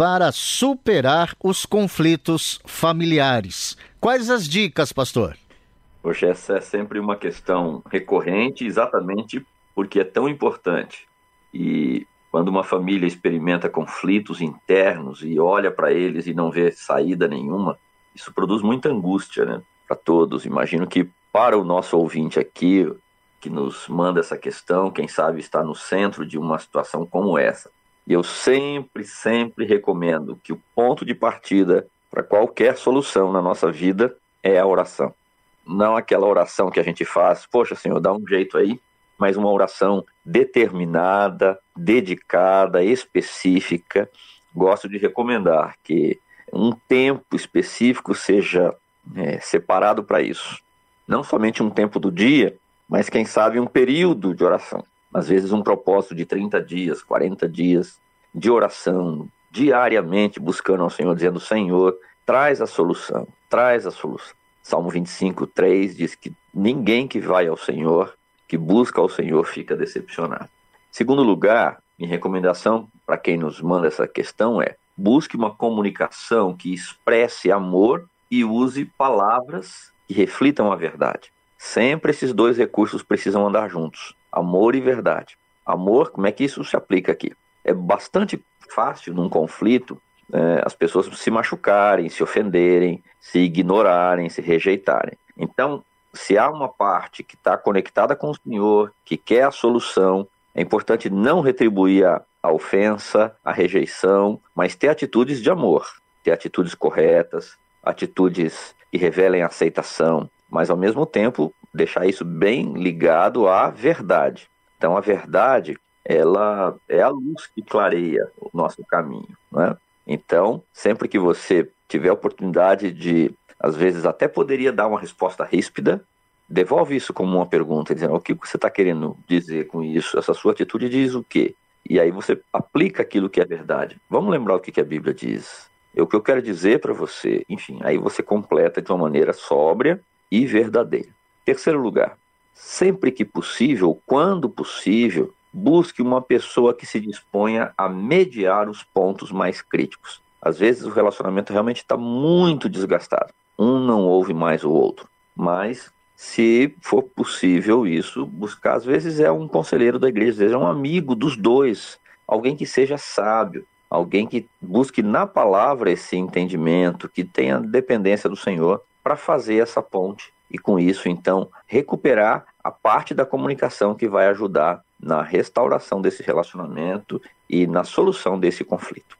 para superar os conflitos familiares. Quais as dicas, pastor? Poxa, essa é sempre uma questão recorrente, exatamente porque é tão importante. E quando uma família experimenta conflitos internos e olha para eles e não vê saída nenhuma, isso produz muita angústia, né? Para todos. Imagino que para o nosso ouvinte aqui, que nos manda essa questão, quem sabe está no centro de uma situação como essa. E eu sempre, sempre recomendo que o ponto de partida para qualquer solução na nossa vida é a oração. Não aquela oração que a gente faz, poxa, Senhor, dá um jeito aí, mas uma oração determinada, dedicada, específica. Gosto de recomendar que um tempo específico seja é, separado para isso. Não somente um tempo do dia, mas quem sabe um período de oração às vezes um propósito de 30 dias, 40 dias de oração, diariamente buscando ao Senhor, dizendo: Senhor, traz a solução, traz a solução. Salmo 25, 3 diz que ninguém que vai ao Senhor, que busca ao Senhor, fica decepcionado. Segundo lugar, minha recomendação para quem nos manda essa questão é: busque uma comunicação que expresse amor e use palavras que reflitam a verdade. Sempre esses dois recursos precisam andar juntos amor e verdade. Amor, como é que isso se aplica aqui? É bastante fácil num conflito é, as pessoas se machucarem, se ofenderem, se ignorarem, se rejeitarem. Então, se há uma parte que está conectada com o Senhor, que quer a solução, é importante não retribuir a, a ofensa, a rejeição, mas ter atitudes de amor, ter atitudes corretas, atitudes que revelem aceitação, mas ao mesmo tempo deixar isso bem ligado à verdade. Então a verdade, ela é a luz que clareia o nosso caminho, né? Então, sempre que você tiver a oportunidade de, às vezes até poderia dar uma resposta ríspida, devolve isso como uma pergunta, dizendo o que você está querendo dizer com isso? Essa sua atitude diz o quê? E aí você aplica aquilo que é verdade. Vamos lembrar o que a Bíblia diz. O que eu quero dizer para você. Enfim, aí você completa de uma maneira sóbria e verdadeira. Terceiro lugar, sempre que possível, quando possível, busque uma pessoa que se disponha a mediar os pontos mais críticos. Às vezes o relacionamento realmente está muito desgastado. Um não ouve mais o outro. Mas, se for possível isso, buscar, às vezes é um conselheiro da igreja, às vezes é um amigo dos dois, alguém que seja sábio, alguém que busque na palavra esse entendimento, que tenha dependência do Senhor para fazer essa ponte e com isso então recuperar a parte da comunicação que vai ajudar na restauração desse relacionamento e na solução desse conflito.